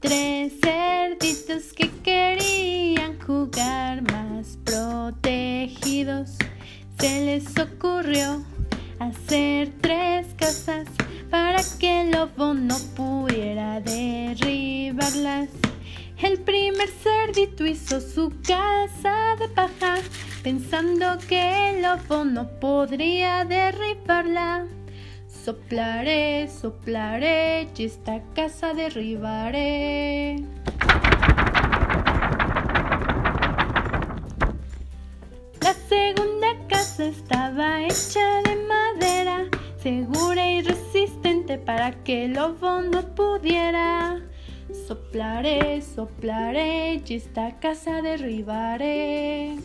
tres cerditos que querían jugar más protegidos. Se les ocurrió hacer tres casas para que el lobo no pudiera derribarlas. El primer cerdito hizo su casa de paja, pensando que el lobo no podría derribarla. Soplaré, soplaré y esta casa derribaré. La segunda casa estaba hecha de madera, segura y resistente para que el no pudiera. Soplaré, soplaré y esta casa derribaré.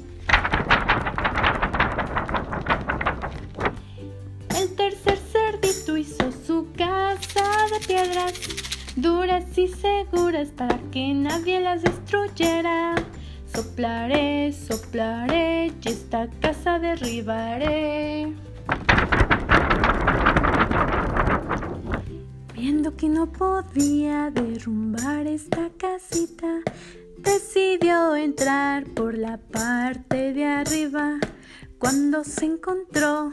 Casa de piedras, duras y seguras para que nadie las destruyera. Soplaré, soplaré y esta casa derribaré. Viendo que no podía derrumbar esta casita, decidió entrar por la parte de arriba. Cuando se encontró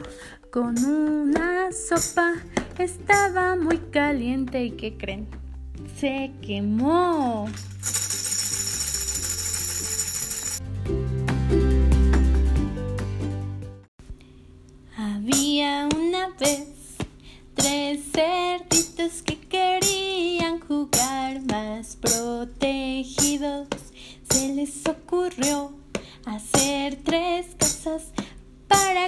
con una sopa, estaba muy caliente y ¿qué creen? Se quemó. Había una vez tres cerditos que querían jugar más protegidos. Se les ocurrió hacer tres casas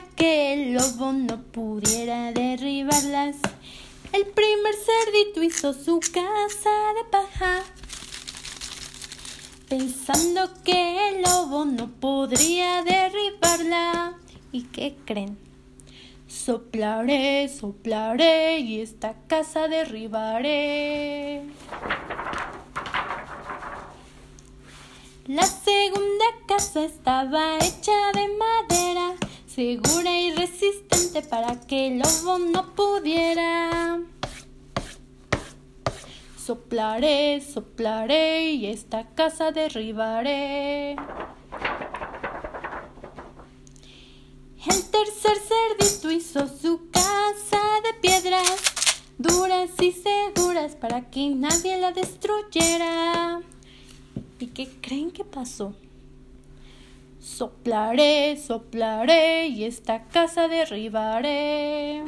que el lobo no pudiera derribarlas. El primer cerdito hizo su casa de paja, pensando que el lobo no podría derribarla. ¿Y qué creen? Soplaré, soplaré y esta casa derribaré. La segunda casa estaba hecha de madera, segura y resistente para que el lobo no pudiera. Soplaré, soplaré y esta casa derribaré. El tercer cerdito hizo su casa de piedras, duras y seguras para que nadie la destruyera. ¿Y qué creen que pasó? Soplaré, soplaré y esta casa derribaré.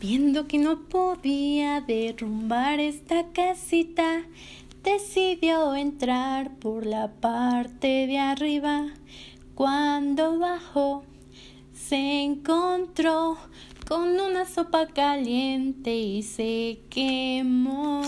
Viendo que no podía derrumbar esta casita, decidió entrar por la parte de arriba. Cuando bajó, se encontró con una sopa caliente y se quemó.